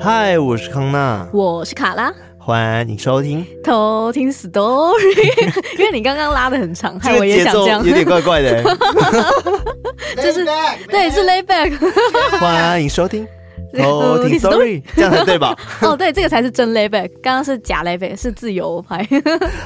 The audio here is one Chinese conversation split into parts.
嗨，我是康娜，我是卡拉，欢迎收听偷听 story。因为你刚刚拉的很长，害我也想这样，有点怪怪的。就是对，是 lay back。欢迎收听。哦，听 story，这样才对吧？哦，对，这个才是真 layback，刚刚是假 layback，是自由拍。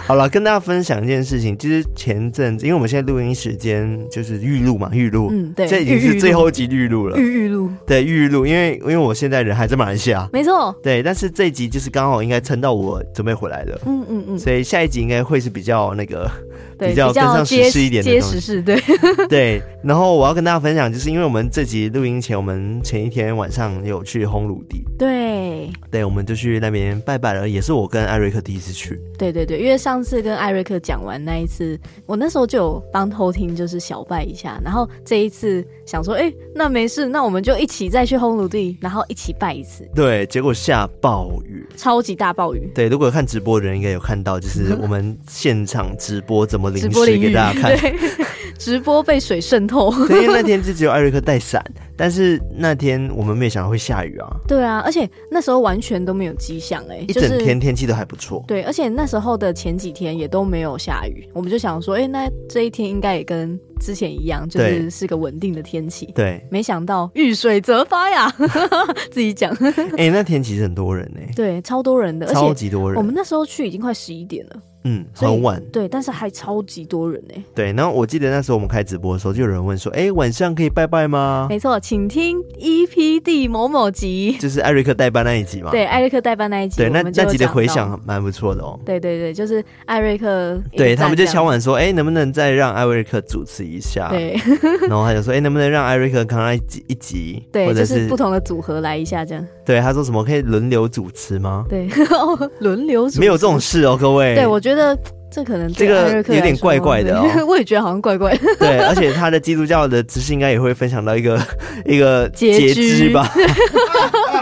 好了，跟大家分享一件事情，其实前阵子，因为我们现在录音时间就是预录嘛，预录，嗯，对，这已经是最后一集预录了，预预录，对，预录，因为因为我现在人还在马来西亚，没错，对，但是这一集就是刚好应该撑到我准备回来的，嗯嗯嗯，所以下一集应该会是比较那个。对，比较跟上时事一点的东西，时事对对。然后我要跟大家分享，就是因为我们这集录音前，我们前一天晚上有去烘炉地，对对，我们就去那边拜拜了，也是我跟艾瑞克第一次去。对对对，因为上次跟艾瑞克讲完那一次，我那时候就有帮偷听，就是小拜一下。然后这一次想说，哎，那没事，那我们就一起再去烘炉地，然后一起拜一次。对，结果下暴雨，超级大暴雨。对，如果看直播的人应该有看到，就是我们现场直播怎么淋直播给大家看，直播被水渗透。对，因为那天就只有艾瑞克带伞，但是那天我们没有想到会下雨啊。对啊，而且那时候完全都没有迹象哎，一整天天气都还不错。对，而且那时候的前几天也都没有下雨，我们就想说，哎，那这一天应该也跟之前一样，就是是个稳定的天气。对，没想到遇水则发呀，自己讲。哎，那天其实很多人呢，对，超多人的，超级多人。我们那时候去已经快十一点了。嗯，很晚，对，但是还超级多人呢。对，然后我记得那时候我们开直播的时候，就有人问说：“哎，晚上可以拜拜吗？”没错，请听 EP 第某某集，就是艾瑞克代班那一集嘛。对，艾瑞克代班那一集，对，那那集的回响蛮不错的哦。对对对，就是艾瑞克，对他们就敲碗说：“哎，能不能再让艾瑞克主持一下？”对，然后他就说：“哎，能不能让艾瑞克刚刚一集一集，对，或者是不同的组合来一下这样？”对，他说什么可以轮流主持吗？对，轮流主持，没有这种事哦，各位。对，我觉得。这可能这个有点怪怪的哦，我也觉得好像怪怪的。对，而且他的基督教的知识应该也会分享到一个一个截肢吧。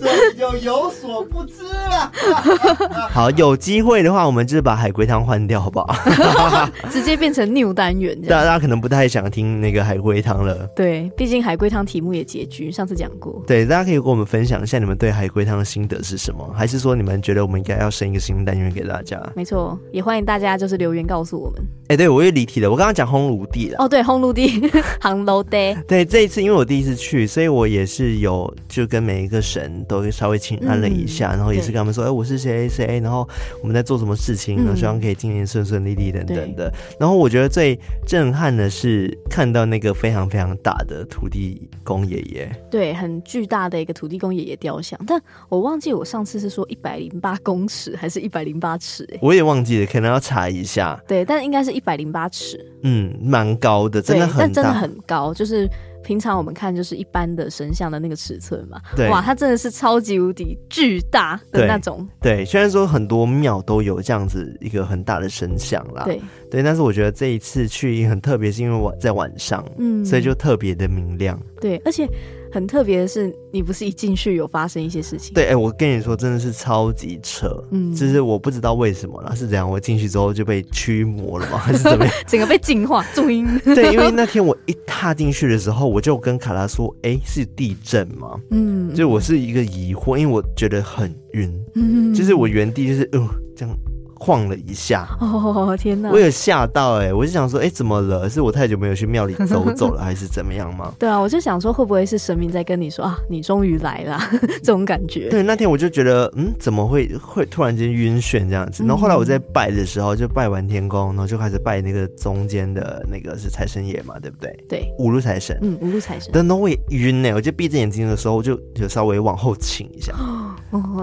这里就有所不知了。好，有机会的话，我们就是把海龟汤换掉，好不好？直接变成 new 单元。大家可能不太想听那个海龟汤了。对，毕竟海龟汤题目也结局，上次讲过。对，大家可以跟我们分享一下你们对海龟汤的心得是什么，还是说你们觉得我们应该要生一个新单元给大家？没错，也欢迎大家就是留言告诉我们。哎，对，我又离题了。我刚刚讲烘炉地了。哦，对，烘炉地，烘炉地。对，这一次因为我第一次去，所以我也是有就跟每一个神都稍微请安了一下，嗯、然后也是跟他们说，哎，我是谁谁，然后我们在做什么事情，然后希望可以今年顺顺利利等等的。嗯、然后我觉得最震撼的是看到那个非常非常大的土地公爷爷，对，很巨大的一个土地公爷爷雕像，但我忘记我上次是说一百零八公尺还是一百零八尺，哎，我也忘记了，可能要查一下。对，但应该是一百零八尺，嗯，蛮高的，真的很大，但真的很高，就是。平常我们看就是一般的神像的那个尺寸嘛，对，哇，它真的是超级无敌巨大的那种。对，对，虽然说很多庙都有这样子一个很大的神像啦，对对，但是我觉得这一次去很特别，是因为我在晚上，嗯，所以就特别的明亮。对，而且。很特别的是，你不是一进去有发生一些事情？对，哎、欸，我跟你说，真的是超级扯，嗯，就是我不知道为什么啦，是怎样？我进去之后就被驱魔了吗？还是怎么样？整个被净化，重音。对，因为那天我一踏进去的时候，我就跟卡拉说：“哎、欸，是地震吗？”嗯，就我是一个疑惑，因为我觉得很晕，嗯，就是我原地就是嗯、呃、这样。晃了一下，哦天哪！我有吓到哎、欸，我就想说，哎、欸，怎么了？是我太久没有去庙里走走了，还是怎么样吗？对啊，我就想说，会不会是神明在跟你说啊，你终于来了 这种感觉？对，那天我就觉得，嗯，怎么会会突然间晕眩这样子？然后后来我在拜的时候，就拜完天宫，然后就开始拜那个中间的那个是财神爷嘛，对不对？对，五路财神，嗯，五路财神。等到我也晕呢，我就闭着眼睛的时候，我就就稍微往后倾一下，哦、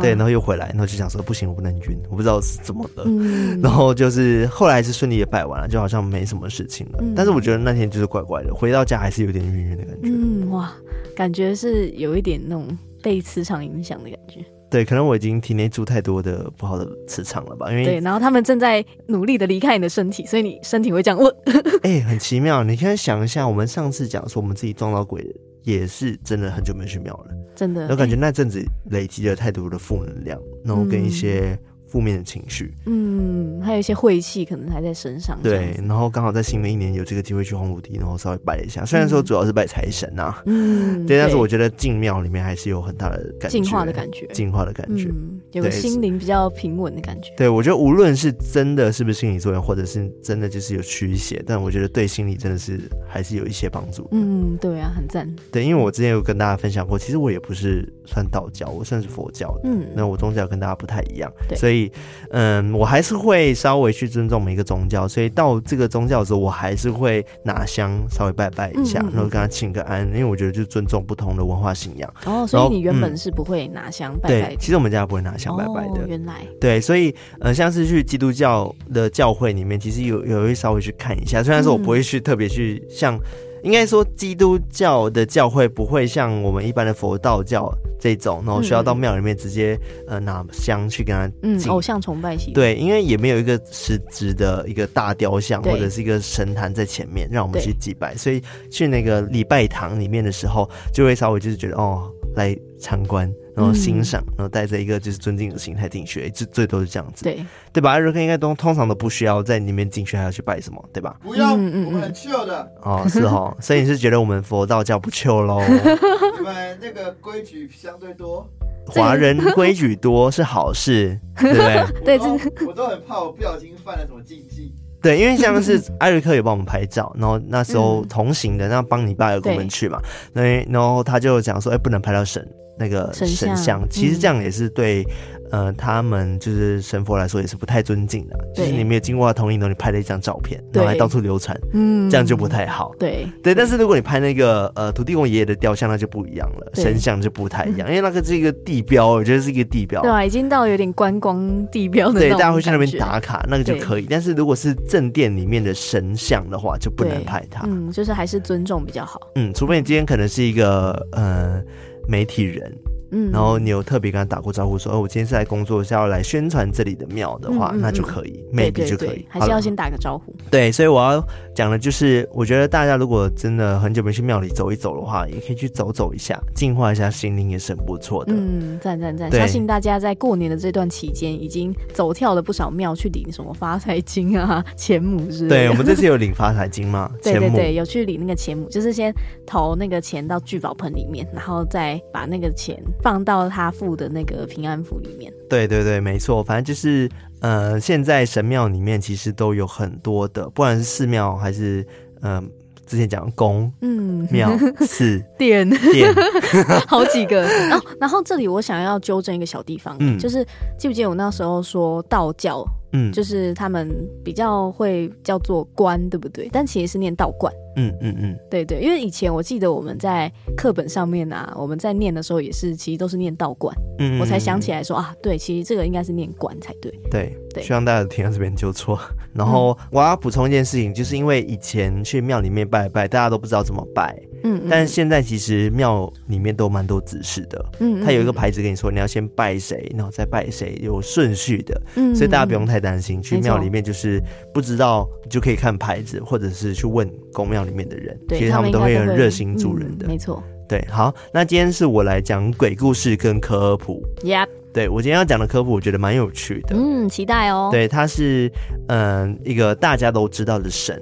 对，然后又回来，然后就想说，不行，我不能晕，我不知道是怎么了，嗯，然后。就是后来是顺利也拜完了，就好像没什么事情了。嗯、但是我觉得那天就是怪怪的，回到家还是有点晕晕的感觉。嗯，哇，感觉是有一点那种被磁场影响的感觉。对，可能我已经体内住太多的不好的磁场了吧？因为对，然后他们正在努力的离开你的身体，所以你身体会这样。问 哎、欸，很奇妙。你现在想一下，我们上次讲说我们自己撞到鬼，也是真的很久没去庙了，真的。我感觉那阵子累积了太多的负能量，然后跟一些。负面的情绪，嗯，还有一些晦气可能还在身上。对，然后刚好在新的一年有这个机会去烘炉地，然后稍微拜了一下。虽然说主要是拜财神啊，嗯，对，但是我觉得进庙里面还是有很大的感觉，净化的感觉，净化的感觉，嗯，有个心灵比较平稳的感觉。对，我觉得无论是真的是不是心理作用，或者是真的就是有驱邪，但我觉得对心理真的是还是有一些帮助。嗯，对啊，很赞。对，因为我之前有跟大家分享过，其实我也不是算道教，我算是佛教的。嗯，那我宗教跟大家不太一样，对，所以嗯，我还是会稍微去尊重每一个宗教。所以到这个宗教的时候，我还是会拿香稍微拜拜一下，嗯嗯嗯，然后跟他请个安，因为我觉得就尊重不同的文化信仰。哦，所以你原本是不会拿香拜拜的？对，其实我们家不会拿香拜拜的。哦，原来对，所以呃，像是去基督教的教会里面，其实有有会稍微去看一下。虽然说我不会去特别去像。应该说，基督教的教会不会像我们一般的佛道教这种，然后需要到庙里面直接呃拿香去跟他嗯偶像崇拜型对，因为也没有一个实质的一个大雕像或者是一个神坛在前面让我们去祭拜，所以去那个礼拜堂里面的时候，就会稍微就是觉得哦来参观。然后欣赏，然后带着一个就是尊敬的心态进去，最最多是这样子，对对吧？艾瑞克应该都通常都不需要在里面进去，还要去拜什么，对吧？不要，我们很 chill 的。哦，是哦，所以你是觉得我们佛道教不 chill 喽？你们那个规矩相对多，华人规矩多是好事，对不对？对，我都很怕我不小心犯了什么禁忌。对，因为像是艾瑞克也帮我们拍照，然后那时候同行的，那帮你爸有跟我们去嘛，那然后他就讲说，哎，不能拍到神。那个神像，其实这样也是对，嗯、呃，他们就是神佛来说也是不太尊敬的。就是你没有经过他同意，然后你拍了一张照片，然后还到处流传，嗯，这样就不太好。对对，但是如果你拍那个呃土地公爷爷的雕像，那就不一样了，神像就不太一样，因为那个是一个地标，我觉得是一个地标，对啊，已经到有点观光地标的，对，大家会去那边打卡，那个就可以。但是如果是正殿里面的神像的话，就不能拍它。嗯，就是还是尊重比较好。嗯，除非你今天可能是一个呃媒体人。嗯，然后你有特别跟他打过招呼说，说哦，我今天是来工作，是要来宣传这里的庙的话，嗯嗯嗯，那就可以，maybe 就可以，还是要先打个招呼。对，所以我要讲的就是，我觉得大家如果真的很久没去庙里走一走的话，也可以去走走一下，净化一下心灵，也是很不错的。嗯，赞赞赞！相信大家在过年的这段期间，已经走跳了不少庙，去领什么发财金啊、钱母之类的。对，我们这次有领发财金吗？对对对，有去领那个钱母，就是先投那个钱到聚宝盆里面，然后再把那个钱放到他父的那个平安符里面。对对对，没错，反正就是，呃，现在神庙里面其实都有很多的，不管是寺庙还是，嗯、呃，之前讲宫，嗯，庙、寺、殿、殿，好几个。哦，然后这里我想要纠正一个小地方，嗯，就是记不记得我那时候说道教，嗯，就是他们比较会叫做观，对不对？但其实是念道观。嗯嗯嗯，对对，因为以前我记得我们在课本上面啊，我们在念的时候也是，其实都是念道观，嗯，我才想起来说啊，对，其实这个应该是念观才对。对对，希望大家听到这边纠错。然后我要补充一件事情，就是因为以前去庙里面拜拜，大家都不知道怎么拜，嗯，但是现在其实庙里面都蛮多指示的，嗯，他有一个牌子跟你说你要先拜谁，然后再拜谁，有顺序的，嗯，所以大家不用太担心，去庙里面就是不知道就可以看牌子，或者是去问宫庙里面的人，其实他们都会很热心助人的，没错。对，好，那今天是我来讲鬼故事跟科普。Yep，对，我今天要讲的科普，我觉得蛮有趣的。嗯，期待哦。对，他是嗯一个大家都知道的神。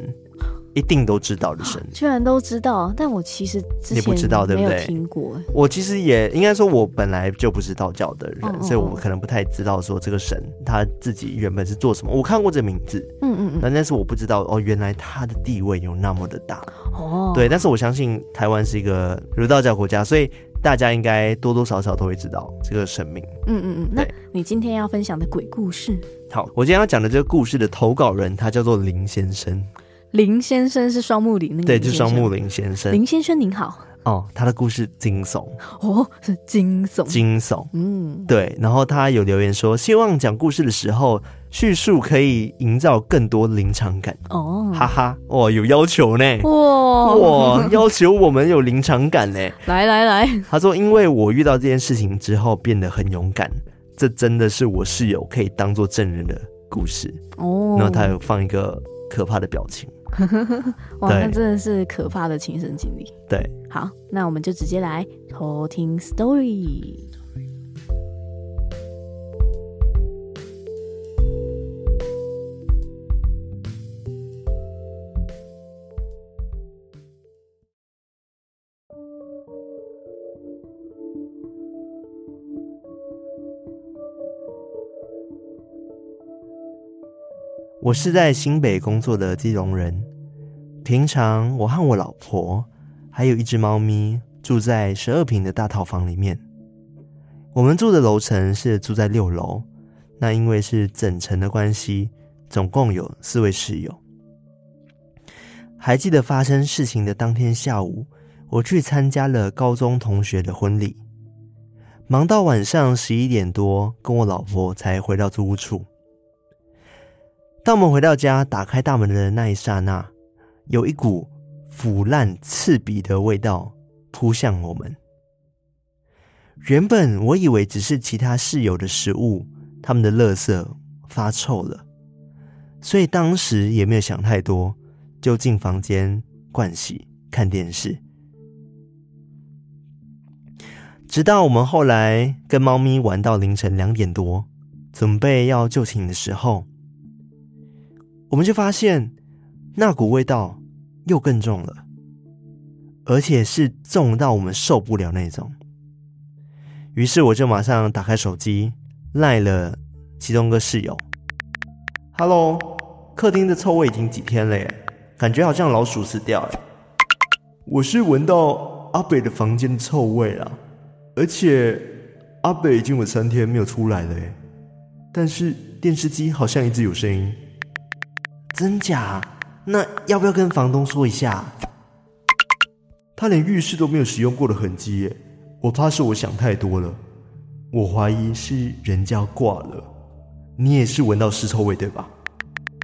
一定都知道的神，居然都知道，但我其实之前你不知道对不对？听过。我其实也应该说，我本来就不是道教的人，所以我可能不太知道说这个神他自己原本是做什么。我看过这名字，嗯嗯嗯，但是我不知道哦，原来他的地位有那么的大哦。对，但是我相信台湾是一个儒道教国家，所以大家应该多多少少都会知道这个神明。嗯嗯嗯，那你今天要分享的鬼故事？好，我今天要讲的这个故事的投稿人，他叫做林先生。林先生是双木林那个，对，就是双木林先生。林先生您好。哦，他的故事惊悚哦，是惊悚，惊悚。嗯，对。然后他有留言说，希望讲故事的时候叙述可以营造更多临场感。哦，哈哈，哦，有要求呢。哇哇，要求我们有临场感呢。来来来，他说，因为我遇到这件事情之后变得很勇敢，这真的是我室友可以当做证人的故事。哦，然后他有放一个可怕的表情。哇，那真的是可怕的亲身经历。对，好，那我们就直接来偷听 story。我是在新北工作的基隆人，平常我和我老婆还有一只猫咪住在十二坪的大套房里面。我们住的楼层是住在六楼，那因为是整层的关系，总共有四位室友。还记得发生事情的当天下午，我去参加了高中同学的婚礼，忙到晚上十一点多，跟我老婆才回到租屋处。当我们回到家，打开大门的那一刹那，有一股腐烂刺鼻的味道扑向我们。原本我以为只是其他室友的食物，他们的垃圾发臭了，所以当时也没有想太多，就进房间盥洗、看电视。直到我们后来跟猫咪玩到凌晨两点多，准备要就寝的时候。我们就发现那股味道又更重了，而且是重到我们受不了那种。于是我就马上打开手机赖了其中一个室友：“Hello，客厅的臭味已经几天了耶，感觉好像老鼠死掉了。我是闻到阿北的房间的臭味了，而且阿北已经有三天没有出来了耶，但是电视机好像一直有声音。”真假？那要不要跟房东说一下？他连浴室都没有使用过的痕迹耶，我怕是我想太多了。我怀疑是人家挂了。你也是闻到尸臭味对吧？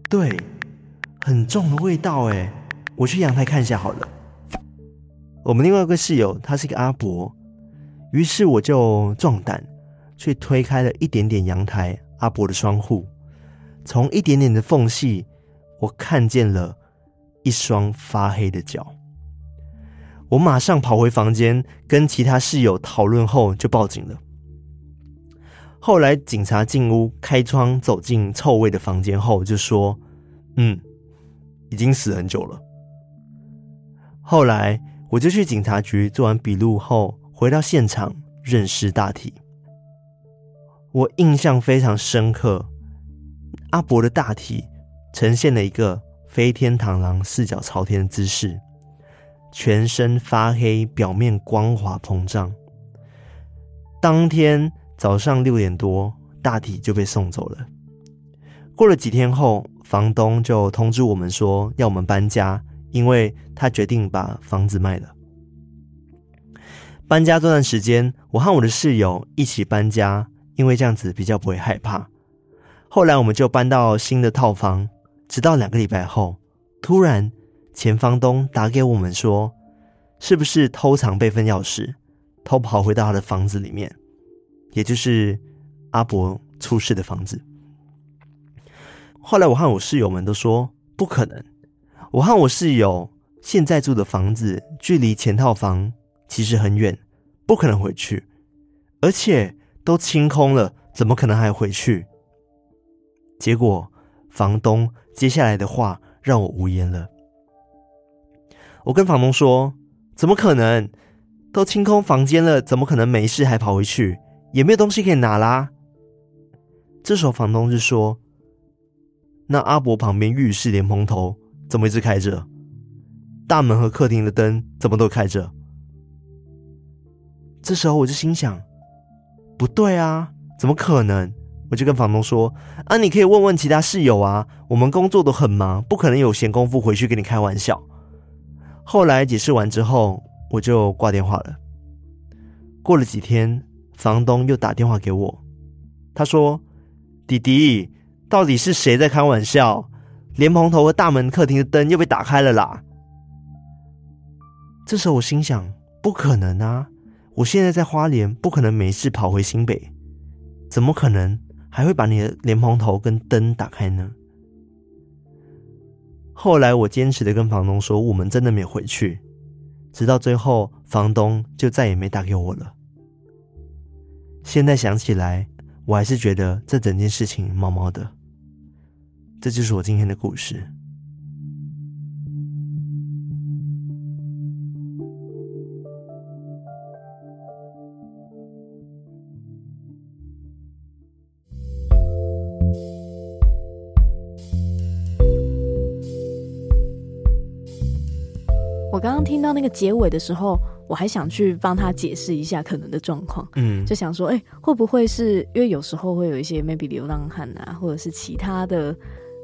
对，很重的味道哎。我去阳台看一下好了。我们另外一个室友他是一个阿伯，于是我就壮胆去推开了一点点阳台阿伯的窗户，从一点点的缝隙。我看见了一双发黑的脚，我马上跑回房间，跟其他室友讨论后就报警了。后来警察进屋开窗走进臭味的房间后，就说：“嗯，已经死很久了。”后来我就去警察局做完笔录后，回到现场认尸大体。我印象非常深刻，阿伯的大体。呈现了一个飞天螳螂四脚朝天的姿势，全身发黑，表面光滑膨胀。当天早上六点多，大体就被送走了。过了几天后，房东就通知我们说要我们搬家，因为他决定把房子卖了。搬家这段时间，我和我的室友一起搬家，因为这样子比较不会害怕。后来我们就搬到新的套房。直到两个礼拜后，突然前房东打给我们说，是不是偷藏备份钥匙，偷跑回到他的房子里面，也就是阿伯出事的房子。后来我和我室友们都说不可能，我和我室友现在住的房子距离前套房其实很远，不可能回去，而且都清空了，怎么可能还回去？结果房东。接下来的话让我无言了。我跟房东说：“怎么可能？都清空房间了，怎么可能没事还跑回去？也没有东西可以拿啦。”这时候房东就说：“那阿伯旁边浴室莲蓬头怎么一直开着？大门和客厅的灯怎么都开着？”这时候我就心想：“不对啊，怎么可能？”我就跟房东说：“啊，你可以问问其他室友啊，我们工作都很忙，不可能有闲工夫回去跟你开玩笑。”后来解释完之后，我就挂电话了。过了几天，房东又打电话给我，他说：“弟弟，到底是谁在开玩笑？莲蓬头和大门客厅的灯又被打开了啦！”这时候我心想：“不可能啊，我现在在花莲，不可能没事跑回新北，怎么可能？”还会把你的莲蓬头跟灯打开呢。后来我坚持的跟房东说，我们真的没有回去，直到最后房东就再也没打给我了。现在想起来，我还是觉得这整件事情毛毛的。这就是我今天的故事。听到那个结尾的时候，我还想去帮他解释一下可能的状况，嗯，就想说，哎、欸，会不会是因为有时候会有一些 maybe 流浪汉啊，或者是其他的。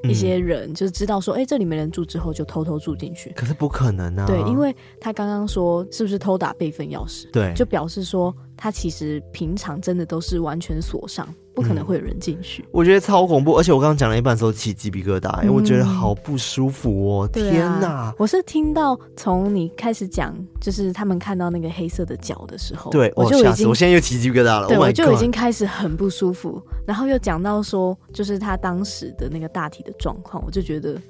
一些人就是知道说，哎、欸，这里没人住之后，就偷偷住进去。可是不可能啊！对，因为他刚刚说是不是偷打备份钥匙？对，就表示说他其实平常真的都是完全锁上。不可能会有人进去、嗯，我觉得超恐怖，而且我刚刚讲了一半的时候起鸡皮疙瘩，因为我觉得好不舒服哦！嗯、天哪、啊！我是听到从你开始讲，就是他们看到那个黑色的脚的时候，对，我就已经，我现在又起鸡皮疙瘩了，对，我就已经开始很不舒服，然后又讲到说，就是他当时的那个大体的状况，我就觉得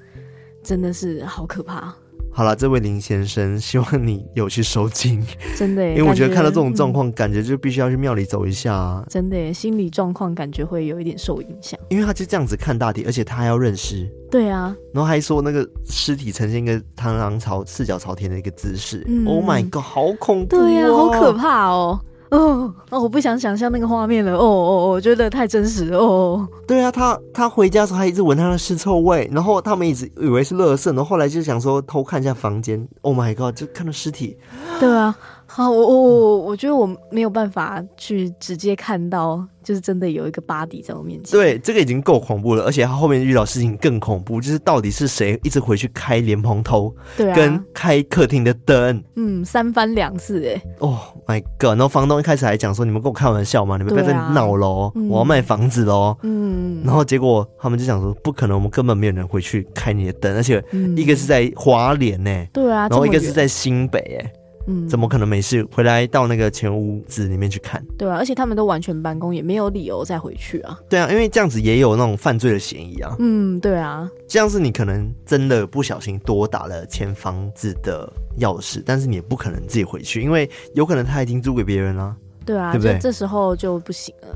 真的是好可怕。好了，这位林先生，希望你有去收惊，真的，因为我觉得看到这种状况，感觉就必须要去庙里走一下啊，真的，心理状况感觉会有一点受影响，因为他就这样子看大体，而且他还要认尸，对啊，然后还说那个尸体呈现一个螳螂朝四脚朝天的一个姿势，嗯，Oh my god，好恐怖，对呀，好可怕哦。哦哦，我不想想象那个画面了。哦哦，我觉得太真实了。哦，对啊，他他回家的时候还一直闻他的尸臭味，然后他们一直以为是垃圾，然后后来就想说偷看一下房间。Oh my god，就看到尸体。对啊。好，我我我我觉得我没有办法去直接看到，就是真的有一个 body 在我面前。对，这个已经够恐怖了，而且他后面遇到事情更恐怖，就是到底是谁一直回去开莲蓬头，对啊，跟开客厅的灯，嗯，三番两次，哎，Oh my god！然后房东一开始还讲说，你们跟我开玩笑吗？你们不要再闹喽，嗯，我要卖房子喽，嗯，然后结果他们就想说，不可能，我们根本没有人回去开你的灯，而且一个是在花莲呢，对啊，然后一个是在新北，哎。嗯，怎么可能没事回来到那个前屋子里面去看？对啊，而且他们都完全办公，也没有理由再回去啊。对啊，因为这样子也有那种犯罪的嫌疑啊。嗯，对啊，这样是你可能真的不小心多打了前房子的钥匙，但是你也不可能自己回去，因为有可能他已经租给别人了。对啊，对不对？这时候就不行了。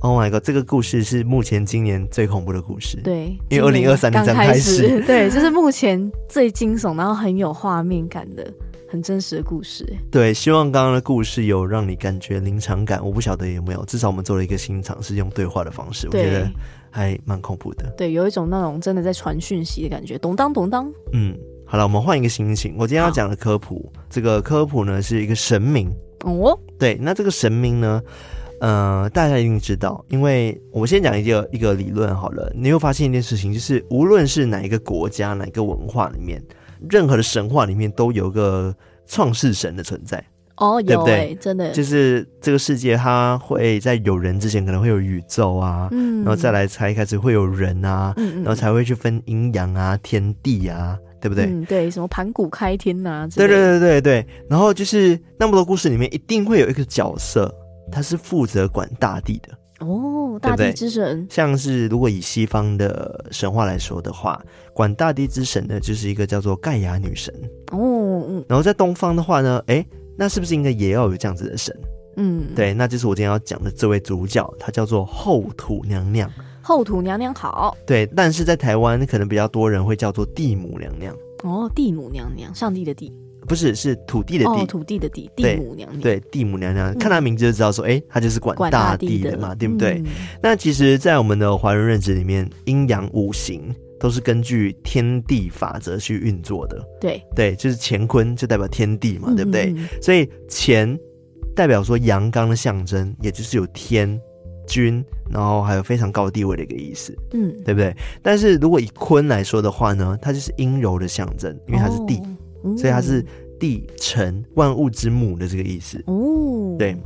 Oh my god，这个故事是目前今年最恐怖的故事。对，因为二零二三年刚开始，对，就是目前最惊悚，然后很有画面感的。很真实的故事，对，希望刚刚的故事有让你感觉临场感。我不晓得有没有，至少我们做了一个新尝试，用对话的方式，我觉得还蛮恐怖的。对，有一种那种真的在传讯息的感觉，咚当咚当。嗯，好了，我们换一个心情。我今天要讲的科普，这个科普呢是一个神明哦。对，那这个神明呢，呃，大家一定知道，因为我们先讲一个一个理论好了。你会发现一件事情，就是无论是哪一个国家、哪一个文化里面。任何的神话里面都有个创世神的存在哦，对不对？真的，就是这个世界，它会在有人之前可能会有宇宙啊，嗯，然后再来才开始会有人啊，嗯，然后才会去分阴阳啊、天地啊，对不对？嗯，对，什么盘古开天啊，对对对对对。然后就是那么多故事里面，一定会有一个角色，他是负责管大地的。哦，大地之神，像是如果以西方的神话来说的话，管大地之神的，就是一个叫做盖亚女神。哦，嗯，然后在东方的话呢，哎，那是不是应该也要有这样子的神？嗯，对，那就是我今天要讲的这位主角，她叫做后土娘娘。后土娘娘好，对，但是在台湾可能比较多人会叫做地母娘娘。哦，地母娘娘，上帝的地。不是，是土地的地，哦、土地的地，地母娘娘，对，对，地母娘娘，嗯、看她名字就知道说，哎、欸，她就是管大地的。嘛，的对不对？嗯、那其实，在我们的华人认知里面，阴阳五行都是根据天地法则去运作的，对，对，就是乾坤就代表天地嘛，嗯、对不对？所以乾代表说阳刚的象征，也就是有天君，然后还有非常高地位的一个意思，嗯，对不对？但是如果以坤来说的话呢，它就是阴柔的象征，因为它是地。哦所以它是地成万物之母的这个意思哦。对，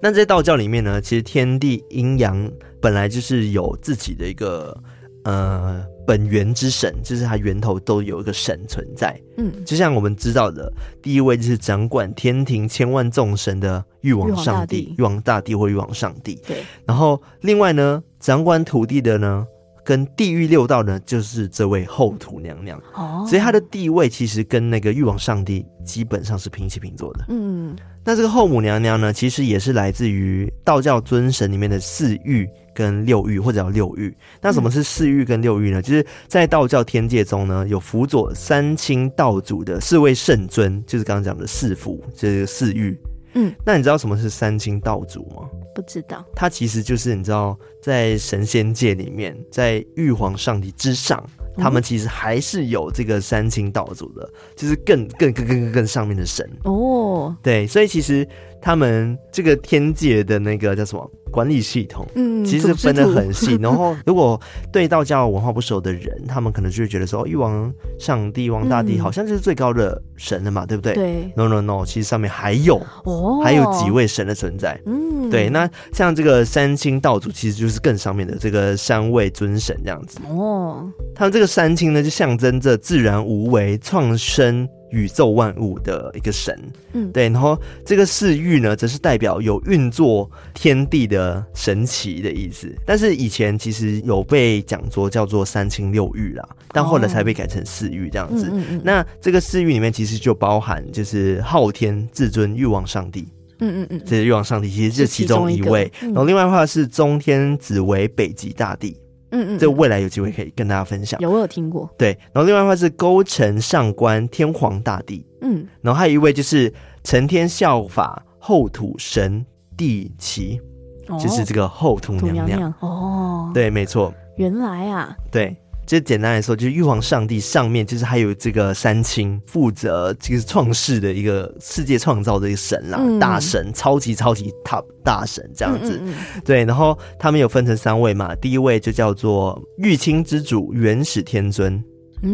那在道教里面呢，其实天地阴阳本来就是有自己的一个呃本源之神，就是它源头都有一个神存在。嗯，就像我们知道的，第一位就是掌管天庭千万众神的玉皇上帝，玉皇大帝或玉皇上帝。对，然后另外呢，掌管土地的呢。跟地狱六道呢，就是这位后土娘娘哦，所以她的地位其实跟那个玉皇上帝基本上是平起平坐的。嗯，那这个后母娘娘呢，其实也是来自于道教尊神里面的四御跟六御，或者叫六御。那什么是四御跟六御呢？就是在道教天界中呢，有辅佐三清道祖的四位圣尊，就是刚刚讲的四福，就是四御。嗯，那你知道什么是三清道祖吗？不知道，他其实就是你知道，在神仙界里面，在玉皇上帝之上他们其实还是有这个三清道祖的，就是更更更更更更上面的神哦。对，所以其实他们这个天界的那个叫什么管理系统，嗯，其实分得很细。然后，如果对道教文化不熟的人，他们可能就会觉得说，玉王上帝、王大帝好像就是最高的神了嘛，对不对？对。No No No，其实上面还有哦，还有几位神的存在。嗯，对。那像这个三清道祖，其实就是更上面的这个三位尊神这样子。哦，他们这个三清呢，就象征着自然无为、创生。宇宙万物的一个神，嗯，对，然后这个四御呢，则是代表有运作天地的神奇的意思。但是以前其实有被讲说叫做三清六御啦，但后来才被改成四御这样子。哦嗯嗯嗯、那这个四御里面其实就包含就是昊天至尊欲望上帝，嗯嗯嗯，这是玉皇上帝其实是其中一位。一嗯、然后另外的话是中天紫薇北极大帝。嗯嗯，这未来有机会可以跟大家分享。有，我有听过。对，然后另外一话是勾陈上官天皇大帝。嗯，然后还有一位就是承天效法后土神帝齐，哦、就是这个后土娘娘。娘娘哦，对，没错。原来啊，对。就简单来说，就是玉皇上帝上面就是还有这个三清，负责这个创世的一个世界创造的一个神啦，嗯、大神，超级超级 top 大神这样子。嗯嗯嗯对，然后他们有分成三位嘛，第一位就叫做玉清之主元始天尊，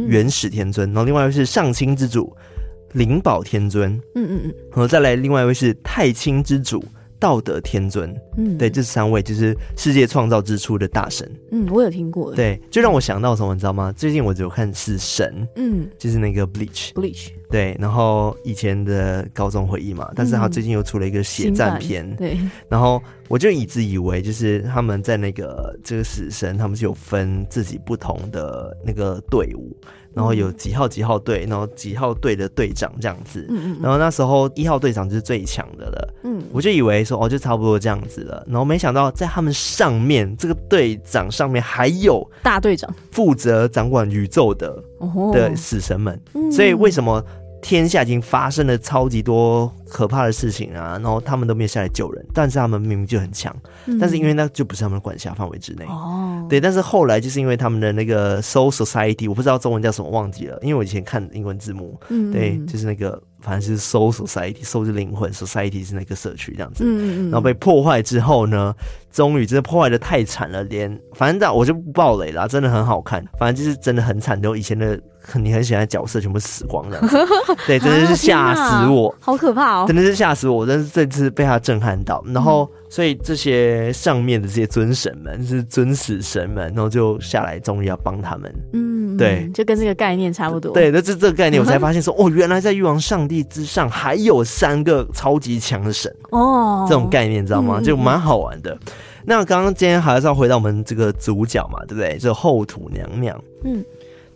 元始天尊，然后另外一位是上清之主灵宝天尊，嗯嗯嗯，然后再来另外一位是太清之主。道德天尊，嗯，对，这三位就是世界创造之初的大神，嗯，我有听过，对，就让我想到什么，你知道吗？最近我只有看死神，嗯，就是那个 Bleach，Bleach，对，然后以前的高中回忆嘛，但是他最近又出了一个血战篇，对，然后我就一直以为就是他们在那个这个死神，他们是有分自己不同的那个队伍。然后有几号几号队，然后几号队的队长这样子，嗯嗯，然后那时候一号队长就是最强的了，嗯，我就以为说哦，就差不多这样子了，然后没想到在他们上面这个队长上面还有大队长，负责掌管宇宙的的死神们，所以为什么？天下已经发生了超级多可怕的事情啊，然后他们都没有下来救人，但是他们明明就很强，嗯、但是因为那就不是他们的管辖范围之内。哦，对，但是后来就是因为他们的那个 Soul Society，我不知道中文叫什么，忘记了，因为我以前看英文字幕，嗯、对，就是那个反正是 Soul Society，Soul 是灵魂，Society 是那个社区这样子，嗯嗯，然后被破坏之后呢，终于真的破坏的太惨了，连反正我就不爆雷了，真的很好看，反正就是真的很惨，就以前的。你很喜欢的角色全部死光了，对，真的是吓死我，啊、好可怕哦！真的是吓死我，真是这次被他震撼到。然后，嗯、所以这些上面的这些尊神们，是尊死神们，然后就下来，终于要帮他们。嗯，对，就跟这个概念差不多。对，那这这个概念，我才发现说，哦，原来在玉皇上帝之上还有三个超级强的神哦，这种概念你知道吗？就蛮好玩的。嗯、那刚刚今天还是要回到我们这个主角嘛，对不对？这后土娘娘，嗯。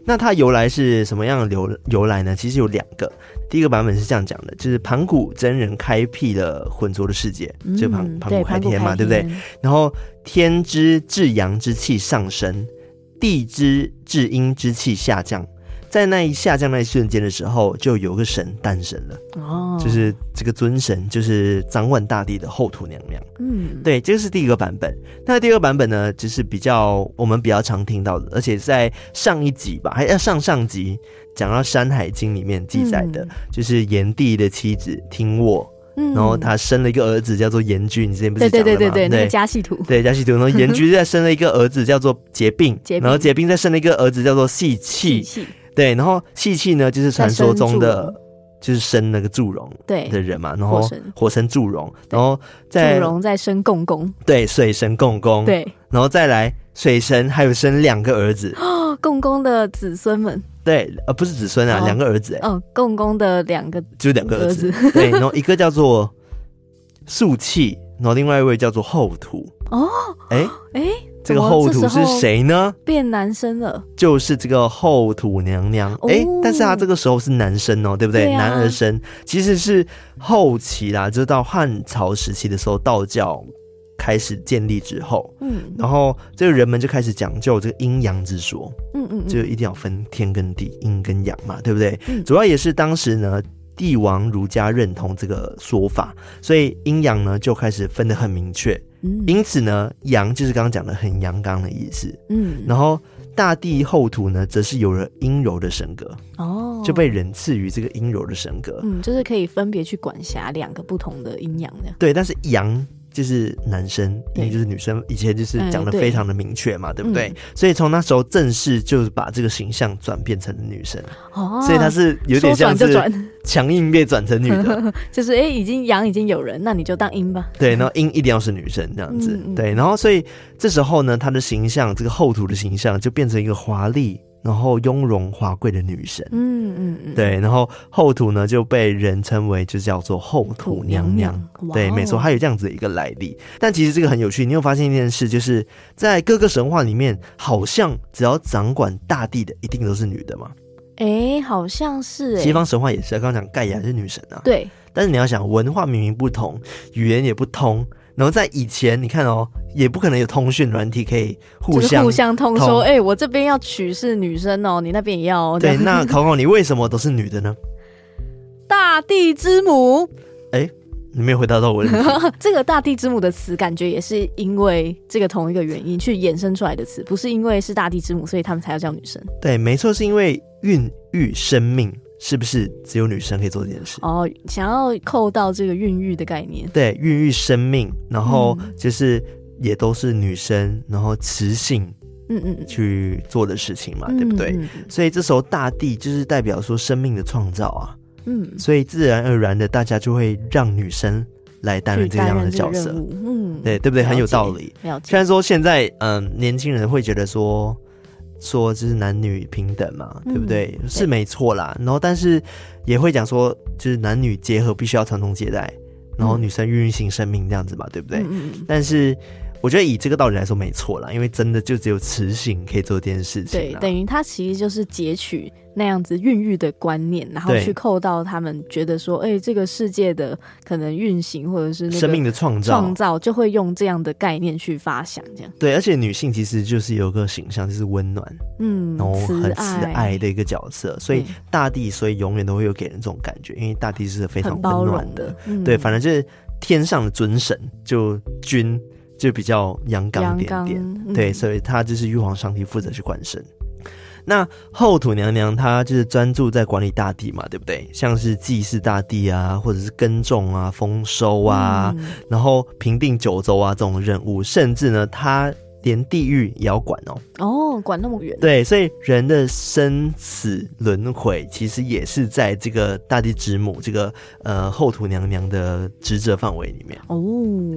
那它由来是什么样的由由来呢？其实有两个，第一个版本是这样讲的，就是盘古真人开辟了浑浊的世界，嗯、就盘盘古开天嘛，对，对不对？然后天之至阳之气上升，地之至阴之气下降。在那一下降那一瞬间的时候，就有个神诞生了哦，就是这个尊神，就是掌管大地的后土娘娘。嗯，对，这个是第一个版本。那第二个版本呢，就是比较我们比较常听到的，而且在上一集吧，还要上上集讲到《山海经》里面记载的，嗯、就是炎帝的妻子听沃，嗯、然后他生了一个儿子叫做炎居，你之前不是讲了吗？对对对对对，那个家系图，对家系图。然后 炎居再生了一个儿子叫做结并，并然后结病再生了一个儿子叫做细气。对，然后细气呢，就是传说中的，就是生那个祝融对的人嘛，然后火生祝融，然后再祝融再生共工，对，水神共工，对，然后再来水神还有生两个儿子，哦 共工的子孙们，对，呃，不是子孙啊，两个儿子，哦，共工的两个，就是两个儿子，对，然后一个叫做素气，然后另外一位叫做后土，哦，哎哎。这个后土是谁呢？变男生了，就是这个后土娘娘。哎、哦，但是他这个时候是男生哦，对不对？对啊、男儿身其实是后期啦，就是到汉朝时期的时候，道教开始建立之后，嗯，然后这个人们就开始讲究这个阴阳之说，嗯，嗯嗯，就一定要分天跟地，阴跟阳嘛，对不对？嗯、主要也是当时呢，帝王儒家认同这个说法，所以阴阳呢就开始分得很明确。因此呢，阳就是刚刚讲的很阳刚的意思。嗯，然后大地厚土呢，则是有了阴柔的神格哦，就被人赐予这个阴柔的神格，嗯，就是可以分别去管辖两个不同的阴阳的。对，但是阳。就是男生，因为就是女生，以前就是讲的非常的明确嘛，对，对不对？嗯、所以从那时候正式就是把这个形象转变成了女生，哦，所以他是有点像是 强硬被转成女的，就是哎、欸，已经阳已经有人，那你就当阴吧。对，然后阴一定要是女生这样子，对，然后所以这时候呢，他的形象，这个后土的形象就变成一个华丽。然后雍容华贵的女神，嗯嗯嗯，对，然后后土呢就被人称为就叫做后土娘娘，对，没错，它有这样子的一个来历。但其实这个很有趣，你有发现一件事，就是在各个神话里面，好像只要掌管大地的，一定都是女的嘛？哎，好像是哎，西方神话也是，刚刚讲盖亚是女神啊，对。但是你要想，文化明明不同，语言也不通。然后在以前，你看哦，也不可能有通讯软体可以互相互相通说，哎、欸，我这边要娶是女生哦，你那边也要。哦。对，那 考考你，为什么都是女的呢？大地之母。哎、欸，你没有回答到我。这个大地之母的词，感觉也是因为这个同一个原因去衍生出来的词，不是因为是大地之母，所以他们才要叫女生。对，没错，是因为孕育生命。是不是只有女生可以做这件事？哦，想要扣到这个孕育的概念，对，孕育生命，然后就是也都是女生，然后雌性，嗯嗯，去做的事情嘛，对不对？嗯嗯，所以这时候大地就是代表说生命的创造啊，嗯，所以自然而然的大家就会让女生来担任这样的角色，嗯，对，对不对？很有道理。虽然说现在嗯，呃，年轻人会觉得说。说就是男女平等嘛，嗯、对不对？是没错啦。然后，但是也会讲说，就是男女结合必须要传宗接代，然后女生孕育新生命这样子嘛，对不对？但是。我觉得以这个道理来说没错啦，因为真的就只有雌性可以做这件事情。对，等于它其实就是截取那样子孕育的观念，然后去扣到他们觉得说，哎、欸，这个世界的可能运行或者是那个生命的创造，创造就会用这样的概念去发想，这样。对，而且女性其实就是有个形象，就是温暖，嗯，然后很慈爱的一个角色，所以大地，所以永远都会有给人这种感觉，因为大地是非常温暖的。嗯、对，反正就是天上的尊神就君。就比较阳刚一点点，嗯、对，所以他就是玉皇上帝负责去管神。那后土娘娘她就是专注在管理大地嘛，对不对？像是祭祀大地啊，或者是耕种啊、丰收啊，嗯、然后平定九州啊这种任务，甚至呢，她。连地狱也要管哦，哦，管那么远，对，所以人的生死轮回其实也是在这个大地之母这个呃后土娘娘的职责范围里面。哦，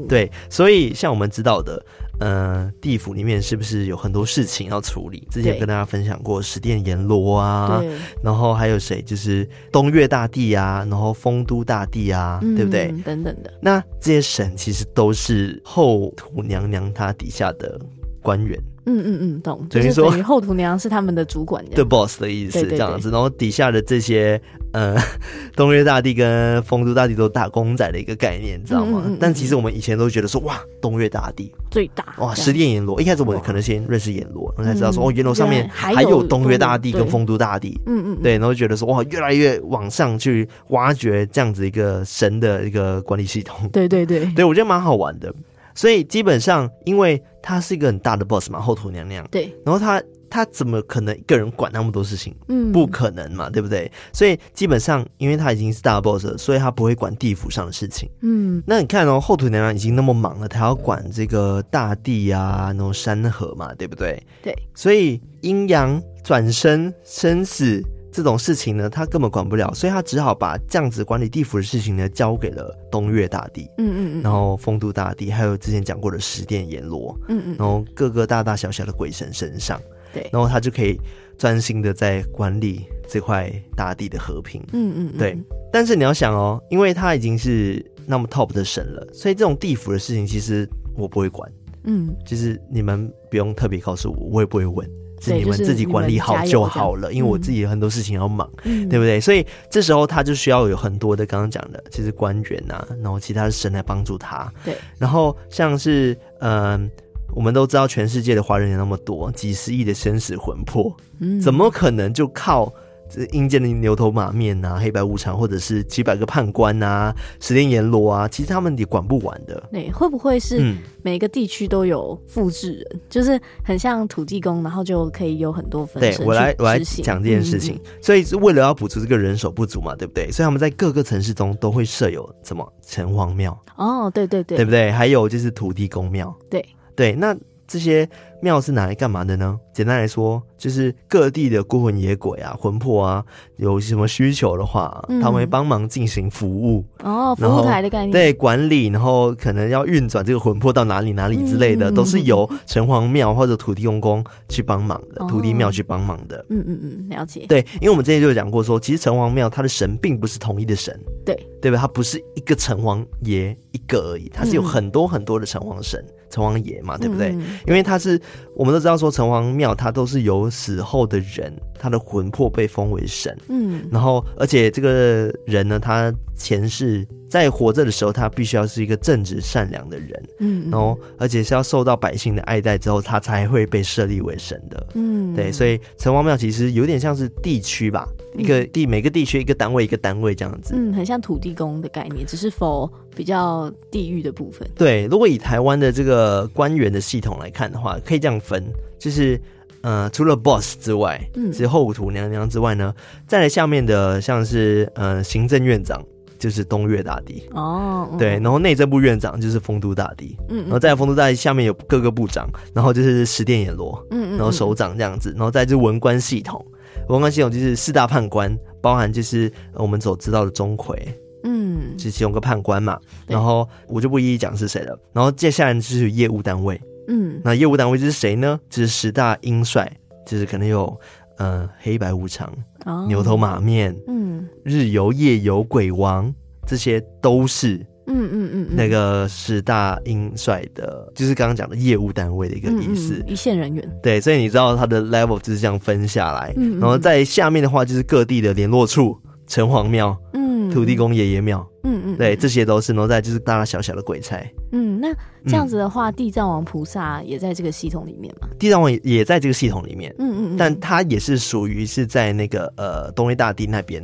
对，所以像我们知道的，呃，地府里面是不是有很多事情要处理？之前跟大家分享过十殿阎罗啊，然后还有谁？就是东岳大帝啊，然后丰都大帝啊，嗯、对不对？等等的，那这些神其实都是后土娘娘她底下的。官员，嗯嗯嗯，懂，等于说后土娘娘是他们的主管，the boss 的意思，这样子。然后底下的这些，呃，东岳大帝跟丰都大帝都打工仔的一个概念，你知道吗？但其实我们以前都觉得说，哇，东岳大帝最大，哇，十殿阎罗。一开始我们可能先认识阎罗，然后才知道说，哦，阎罗上面还有东岳大帝跟丰都大帝，嗯嗯，对，然后觉得说，哇，越来越往上去挖掘这样子一个神的一个管理系统，对对对，对我觉得蛮好玩的。所以基本上，因为他是一个很大的 boss 嘛，后土娘娘。对。然后他他怎么可能一个人管那么多事情？嗯，不可能嘛，对不对？所以基本上，因为他已经是大 boss 了，所以他不会管地府上的事情。嗯。那你看哦，后土娘娘已经那么忙了，他要管这个大地啊，那种山河嘛，对不对？对。所以阴阳转生生死。这种事情呢，他根本管不了，所以他只好把这样子管理地府的事情呢，交给了东岳大帝，嗯嗯嗯，然后丰都大帝，还有之前讲过的十殿阎罗，嗯嗯，然后各个大大小小的鬼神身上，对，然后他就可以专心的在管理这块大地的和平，嗯嗯，对。但是你要想哦，因为他已经是那么 top 的神了，所以这种地府的事情其实我不会管，嗯，就是你们不用特别告诉我，我也不会问。是你们自己管理好就好了，因为我自己有很多事情要忙，嗯、对不对？所以这时候他就需要有很多的刚刚讲的，其实官员呐、啊，然后其他的神来帮助他。对，然后像是嗯、呃，我们都知道全世界的华人有那么多，几十亿的生死魂魄，嗯，怎么可能就靠这阴间的牛头马面啊，黑白无常，或者是几百个判官啊，十殿阎罗啊，其实他们也管不完的。对，会不会是每个地区都有复制人，嗯，就是很像土地公，然后就可以有很多分？对，我来我来讲这件事情。嗯嗯，所以是为了要补足这个人手不足嘛，对不对？所以他们在各个城市中都会设有什么城隍庙？哦，对对对，对不对？还有就是土地公庙。对对，那这些。庙是拿来干嘛的呢？简单来说，就是各地的孤魂野鬼啊、魂魄啊，有什么需求的话，嗯、他们会帮忙进行服务哦，服务台的概念，对，管理，然后可能要运转这个魂魄到哪里哪里之类的，嗯、都是由城隍庙或者土地公公去帮忙的，哦、土地庙去帮忙的。嗯嗯嗯，了解。对，因为我们之前就有讲过说，其实城隍庙它的神并不是统一的神，对对吧？它不是一个城隍爷一个而已，它是有很多很多的城隍神。嗯城隍爷嘛，对不对？嗯、因为他是，我们都知道说城隍庙，它都是由死后的人，他的魂魄被封为神。嗯，然后而且这个人呢，他前世在活着的时候，他必须要是一个正直善良的人。嗯，然后而且是要受到百姓的爱戴之后，他才会被设立为神的。嗯，对，所以城隍庙其实有点像是地区吧，嗯、一个地每个地区一个单位一个单位这样子。嗯，很像土地公的概念，只是否比较地域的部分。对，如果以台湾的这个官员的系统来看的话，可以这样分，就是呃，除了 boss 之外，嗯，是后土娘娘之外呢，再来下面的像是呃行政院长就是东岳大帝。哦，嗯、对，然后内政部院长就是丰都大帝，嗯，然后在丰都大帝下面有各个部长，然后就是十殿阎罗，嗯，然后首长这样子，然后再就是文官系统，文官系统就是四大判官，包含就是我们所知道的钟馗。嗯，是其中个判官嘛，然后我就不一一讲是谁了。然后接下来就是业务单位，嗯，那业务单位就是谁呢？就是十大英帅，就是可能有呃黑白无常、哦、牛头马面，嗯，日游夜游鬼王，这些都是，嗯嗯嗯，那个十大英帅的，就是刚刚讲的业务单位的一个意思，嗯嗯、一线人员。对，所以你知道他的 level 就是这样分下来，嗯嗯，然后在下面的话就是各地的联络处、城隍庙。嗯土地公爷爷庙，嗯嗯，对，这些都是，然后再就是大大小小的鬼差，嗯，那这样子的话，嗯、地藏王菩萨也在这个系统里面吗？地藏王也在这个系统里面，嗯嗯，但他也是属于是在那个呃东岳大帝那边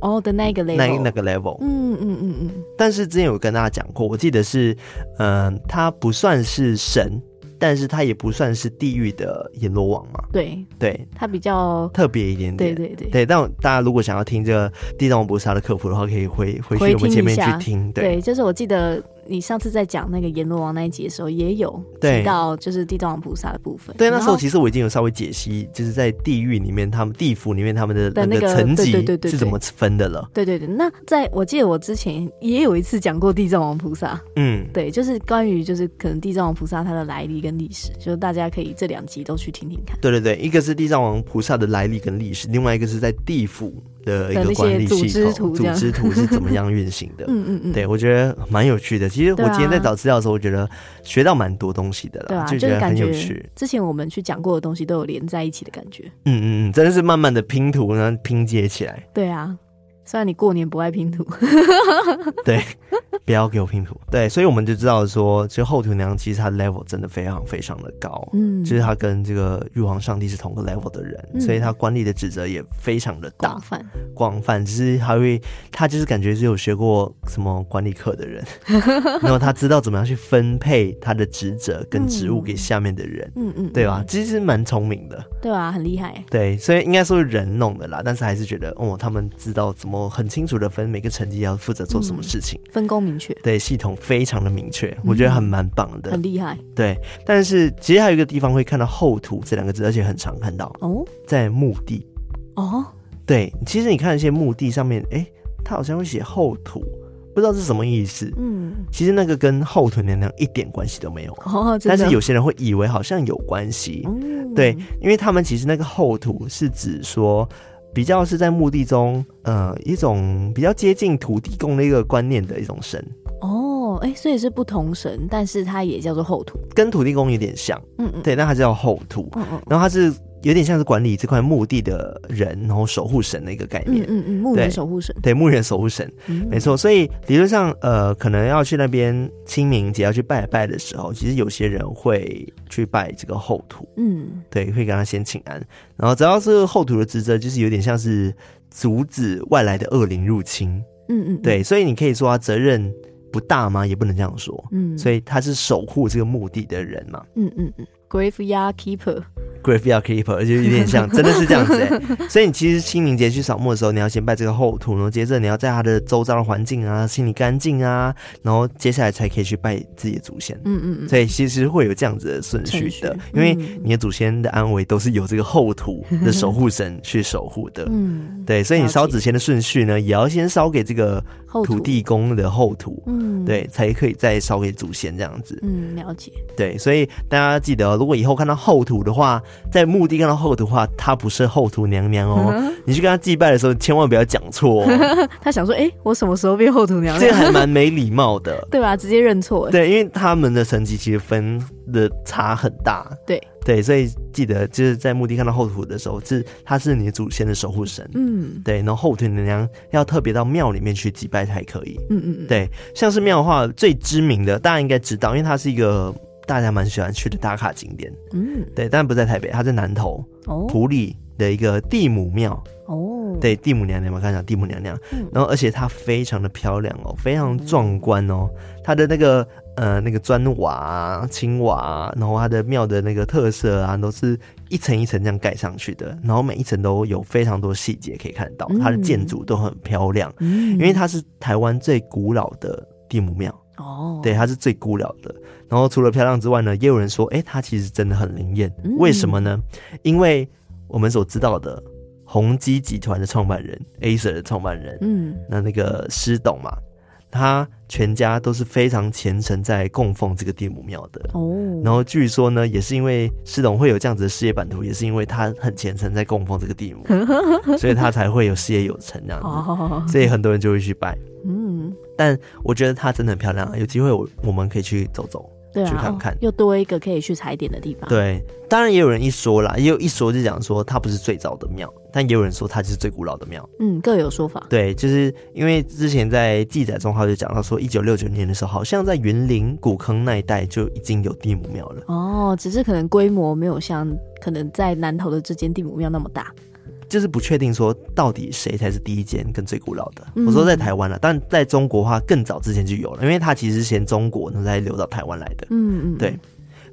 哦的那个 level，那那个 level，嗯嗯嗯嗯，但是之前有跟大家讲过，我记得是，嗯、呃，他不算是神。但是他也不算是地狱的阎罗王嘛？对对，他比较特别一点点。对对对对，但大家如果想要听这个地藏王菩萨的科普的话，可以回回去我们前面去听。对，对，就是我记得。你上次在讲那个阎罗王那一集的时候，也有提到就是地藏王菩萨的部分。对，那时候其实我已经有稍微解析，就是在地狱里面，他们地府里面他们的那个层级是怎么分的了。对对对，那在我记得我之前也有一次讲过地藏王菩萨，嗯，对，就是关于就是可能地藏王菩萨它的来历跟历史，就是大家可以这两集都去听听看。对对对，一个是地藏王菩萨的来历跟历史，另外一个是在地府。的一个管理系统，组织图是怎么样运行的？嗯嗯嗯，对我觉得蛮有趣的。其实我今天在找资料的时候，我觉得学到蛮多东西的了，对啊，就觉得很有趣。之前我们去讲过的东西都有连在一起的感觉。嗯嗯嗯，真的是慢慢的拼图，然后拼接起来。对啊。虽然你过年不爱拼图，对，不要给我拼图。对，所以我们就知道说，其实后土娘其实她 level 真的非常非常的高，嗯，就是她跟这个玉皇上帝是同个 level 的人，嗯、所以她管理的职责也非常的大，广泛，广泛。只是还会，她就是感觉是有学过什么管理课的人，然后他知道怎么样去分配他的职责跟职务给下面的人，嗯嗯，对吧？其实蛮聪明的，对啊，很厉害。对，所以应该说是人弄的啦，但是还是觉得，哦，他们知道怎么。我很清楚的分每个成绩要负责做什么事情，嗯、分工明确，对，系统非常的明确，我觉得很蛮棒的，很厉害。对，但是其实还有一个地方会看到“后土”这两个字，而且很常看到哦，在墓地。哦，对，其实你看一些墓地上面，哎、欸，它好像会写“后土”，不知道是什么意思。嗯，其实那个跟后土娘娘一点关系都没有。哦，但是有些人会以为好像有关系。嗯，对，因为他们其实那个“后土”是指说。比较是在墓地中，呃，一种比较接近土地公的一个观念的一种神。哦，哎、欸，所以是不同神，但是它也叫做后土，跟土地公有点像，嗯嗯，对，那它叫后土，嗯嗯，然后它是有点像是管理这块墓地的人，然后守护神的一个概念。嗯嗯嗯，墓园守护神。对，墓园守护神，嗯、没错。所以理论上，呃，可能要去那边清明节要去拜拜的时候，其实有些人会去拜这个后土。嗯，对，会跟他先请安。然后只要是后土的职责，就是有点像是阻止外来的恶灵入侵。嗯，嗯嗯，对，所以你可以说他责任不大吗？也不能这样说。嗯，所以他是守护这个墓地的人嘛。嗯嗯嗯，Graveyard Keeper。Graveyard Keeper 就有点像，真的是这样子哎。所以你其实清明节去扫墓的时候，你要先拜这个后土，然后接着你要在它的周遭的环境啊清理干净啊，然后接下来才可以去拜自己的祖先。嗯嗯嗯。所以其实会有这样子的顺序的，嗯、因为你的祖先的安危都是由这个后土的守护神去守护的。嗯。对，所以你烧纸钱的顺序呢，也要先烧给这个土地公的后土。嗯。对，才可以再烧给祖先这样子。嗯，了解。对，所以大家记得，如果以后看到后土的话，在墓地看到后土的话，她不是后土娘娘哦。嗯、你去跟她祭拜的时候，千万不要讲错哦。他想说，哎、欸，我什么时候变后土娘娘？这个还蛮没礼貌的，对吧？直接认错。对，因为他们的层级其实分的差很大。对对，所以记得就是在墓地看到后土的时候，是他是你的祖先的守护神。嗯，对。然后后土娘娘要特别到庙里面去祭拜才可以。嗯嗯嗯。对，像是庙的话，最知名的大家应该知道，因为它是一个。大家蛮喜欢去的打卡景点，嗯，对，但不在台北，它在南投，哦，埔里的一个地母庙，哦，对，地母娘娘嘛，刚才讲地母娘娘，嗯，然后而且它非常的漂亮哦，非常壮观哦，它的那个呃那个砖瓦啊、青瓦啊，然后它的庙的那个特色啊，都是一层一层这样盖上去的，然后每一层都有非常多细节可以看到，它的建筑都很漂亮，嗯，因为它是台湾最古老的地母庙。哦，对，它是最古老的。然后除了漂亮之外呢，也有人说，哎，它其实真的很灵验。嗯、为什么呢？因为我们所知道的宏基集团的创办人，Acer 的创办人，嗯，那那个施董嘛，他全家都是非常虔诚在供奉这个地母庙的。哦，然后据说呢，也是因为施董会有这样子的事业版图，也是因为他很虔诚在供奉这个地母，所以他才会有事业有成这样子。哦、所以很多人就会去拜。嗯。但我觉得它真的很漂亮，有机会我我们可以去走走，对啊，去看看，又多一个可以去踩点的地方。对，当然也有人一说啦，也有一说就讲说它不是最早的庙，但也有人说它就是最古老的庙。嗯，各有说法。对，就是因为之前在记载中，他就讲到说，一九六九年的时候，好像在云林古坑那一带就已经有地母庙了。哦，只是可能规模没有像可能在南投的这间地母庙那么大。就是不确定说到底谁才是第一间跟最古老的。嗯、我说在台湾了，但在中国的话更早之前就有了，因为它其实是先中国，然后再流到台湾来的。嗯嗯，对，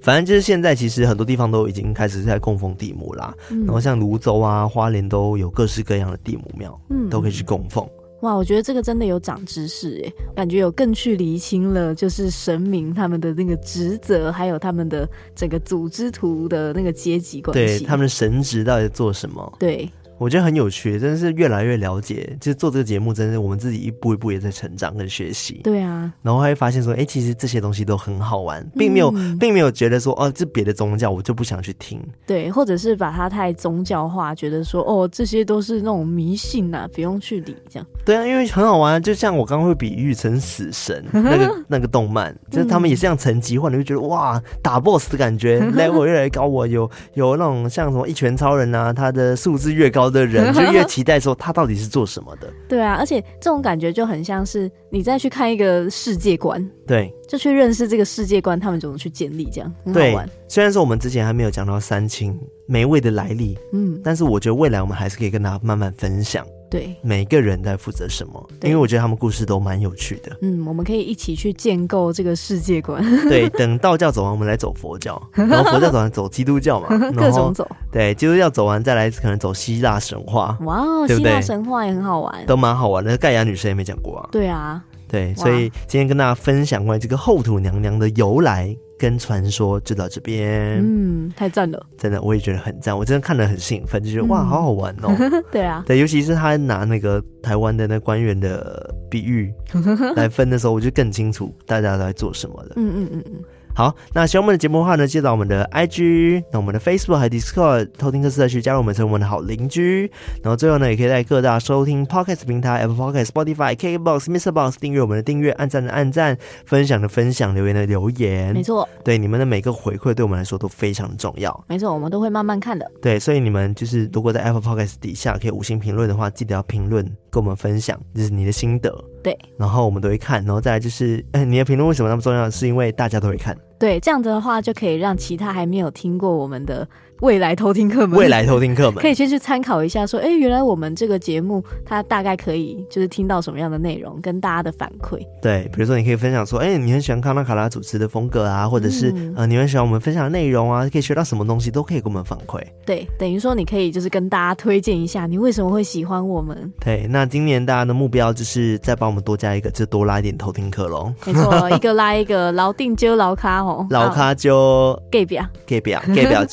反正就是现在其实很多地方都已经开始在供奉地母啦，嗯、然后像泸州啊、花莲都有各式各样的地母庙，嗯，都可以去供奉。哇，我觉得这个真的有长知识诶，感觉有更去厘清了，就是神明他们的那个职责，还有他们的整个组织图的那个阶级关系，对，他们的神职到底做什么？对。我觉得很有趣，真的是越来越了解。就是做这个节目，真的是我们自己一步一步也在成长跟学习。对啊，然后还会发现说，哎、欸，其实这些东西都很好玩，并没有，嗯、并没有觉得说，哦，这别的宗教我就不想去听。对，或者是把它太宗教化，觉得说，哦，这些都是那种迷信呐、啊，不用去理这样。对啊，因为很好玩，就像我刚刚会比喻成死神 那个那个动漫，就是他们也是这样层级化，你会觉得哇，打 boss 的感觉，level 越来越高，我有有那种像什么一拳超人啊，他的素质越高的人就越期待说他到底是做什么的。对啊，而且这种感觉就很像是你再去看一个世界观，对，就去认识这个世界观，他们怎么去建立，这样很好玩。对，虽然说我们之前还没有讲到三清美味的来历，嗯，但是我觉得未来我们还是可以跟大家慢慢分享。对，每个人在负责什么？因为我觉得他们故事都蛮有趣的。嗯，我们可以一起去建构这个世界观。对，等道教走完，我们来走佛教，然后佛教走完走基督教嘛，各种走。对，基督教走完再来可能走希腊神话。哇哦，希腊神话也很好玩，都蛮好玩的。盖亚女神也没讲过啊。对啊，对，所以今天跟大家分享关于这个后土娘娘的由来。跟传说就到这边，嗯，太赞了，真的，我也觉得很赞，我真的看得很兴奋，就觉得、嗯、哇，好好玩哦。对啊，对，尤其是他拿那个台湾的那官员的比喻 来分的时候，我就更清楚大家都在做什么了。嗯嗯嗯嗯。好，那喜欢我们的节目的话呢，记得我们的 IG，那我们的 Facebook 和 Discord 偷听客社区加入我们成为我们的好邻居。然后最后呢，也可以在各大收听 Podcast 平台，Apple Podcast、Spotify、KKBox、MixerBox 订阅我们的订阅，按赞的按赞，分享的分享，留言的留言。没错，对你们的每个回馈对我们来说都非常重要。没错，我们都会慢慢看的。对，所以你们就是如果在 Apple Podcast 底下可以五星评论的话，记得要评论跟我们分享，就是你的心得。对，然后我们都会看，然后再来就是，哎，你的评论为什么那么重要？是因为大家都会看。对，这样子的话就可以让其他还没有听过我们的未来偷听客们，未来偷听客们可以先去参考一下，说，哎，原来我们这个节目它大概可以就是听到什么样的内容，跟大家的反馈。对，比如说你可以分享说，哎，你很喜欢康纳卡拉主持的风格啊，或者是、嗯、呃，你很喜欢我们分享的内容啊，可以学到什么东西，都可以给我们反馈。对，等于说你可以就是跟大家推荐一下，你为什么会喜欢我们。对，那今年大家的目标就是再帮我们多加一个，就多拉一点偷听客喽。没错，一个拉一个，老定揪老卡哦，老卡揪。gay 表，gay 表，gay 表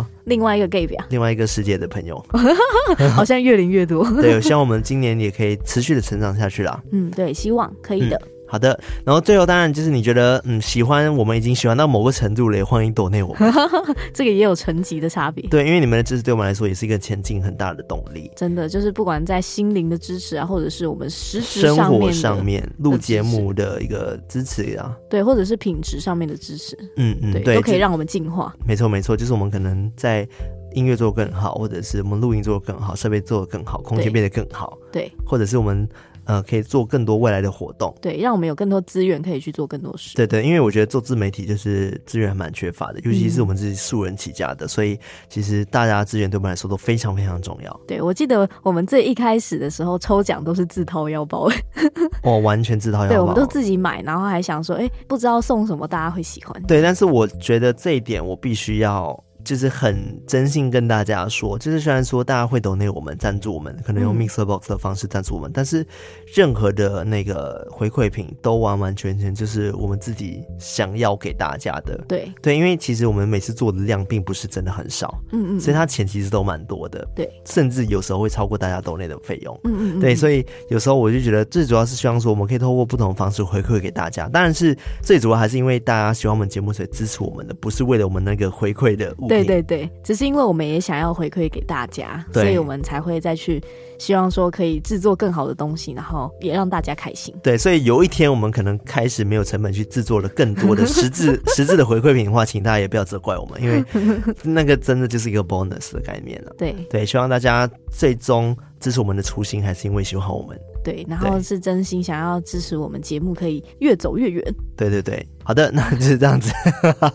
就另外一个 gay 表，另外一个世界的朋友，好像越领越多。对，我希望我们今年也可以持续的成长下去啦。嗯，对，希望可以的。嗯好的，然后最后当然就是你觉得嗯喜欢我们已经喜欢到某个程度了，也欢迎抖内我们，这个也有层级的差别。对，因为你们的支持对我们来说也是一个前进很大的动力。真的，就是不管在心灵的支持啊，或者是我们实质生活上面录节目的一个支持啊，对，或者是品质上面的支持，嗯嗯，对，都可以让我们进化。没错没错，就是我们可能在音乐做得更好，或者是我们录音做得更好，设备做得更好，空间变得更好，对，或者是我们。呃，可以做更多未来的活动，对，让我们有更多资源可以去做更多事。对对，因为我觉得做自媒体就是资源还蛮缺乏的，尤其是我们自己素人起家的，嗯、所以其实大家资源对我们来说都非常非常重要。对，我记得我们最一开始的时候抽奖都是自掏腰包，哦，完全自掏腰包，对，我们都自己买，然后还想说，哎，不知道送什么大家会喜欢。对，但是我觉得这一点我必须要。就是很真心跟大家说，就是虽然说大家会抖内我们赞助我们，可能用 Mixer Box 的方式赞助我们，嗯、但是任何的那个回馈品都完完全全就是我们自己想要给大家的。对。对，因为其实我们每次做的量并不是真的很少，嗯嗯，所以它钱其实都蛮多的，对，甚至有时候会超过大家抖内的费用，嗯，嗯嗯，对，所以有时候我就觉得最主要是希望说我们可以透过不同的方式回馈给大家，当然是最主要还是因为大家喜欢我们节目所以支持我们的，不是为了我们那个回馈的物品，对对对。只是因为我们也想要回馈给大家，所以我们才会再去希望说可以制作更好的东西，然后也让大家开心。对，所以有一天我们可能开始没有成本去制作了更多的实质 实质的回馈品的话，请大家也不要责怪我们，因为 那个真的就是一个 bonus 的概念了。对对，希望大家最终支持我们的初心，还是因为喜欢我们。对，然后是真心想要支持我们节目可以越走越远。对对对，好的，那就是这样子。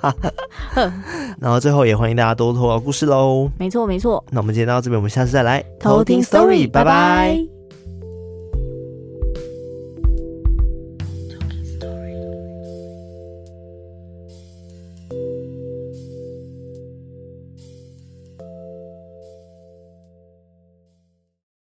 然后最后也欢迎大家多多投稿故事喽。没错没错，那我们今天到这边，我们下次再来偷听 story，拜拜。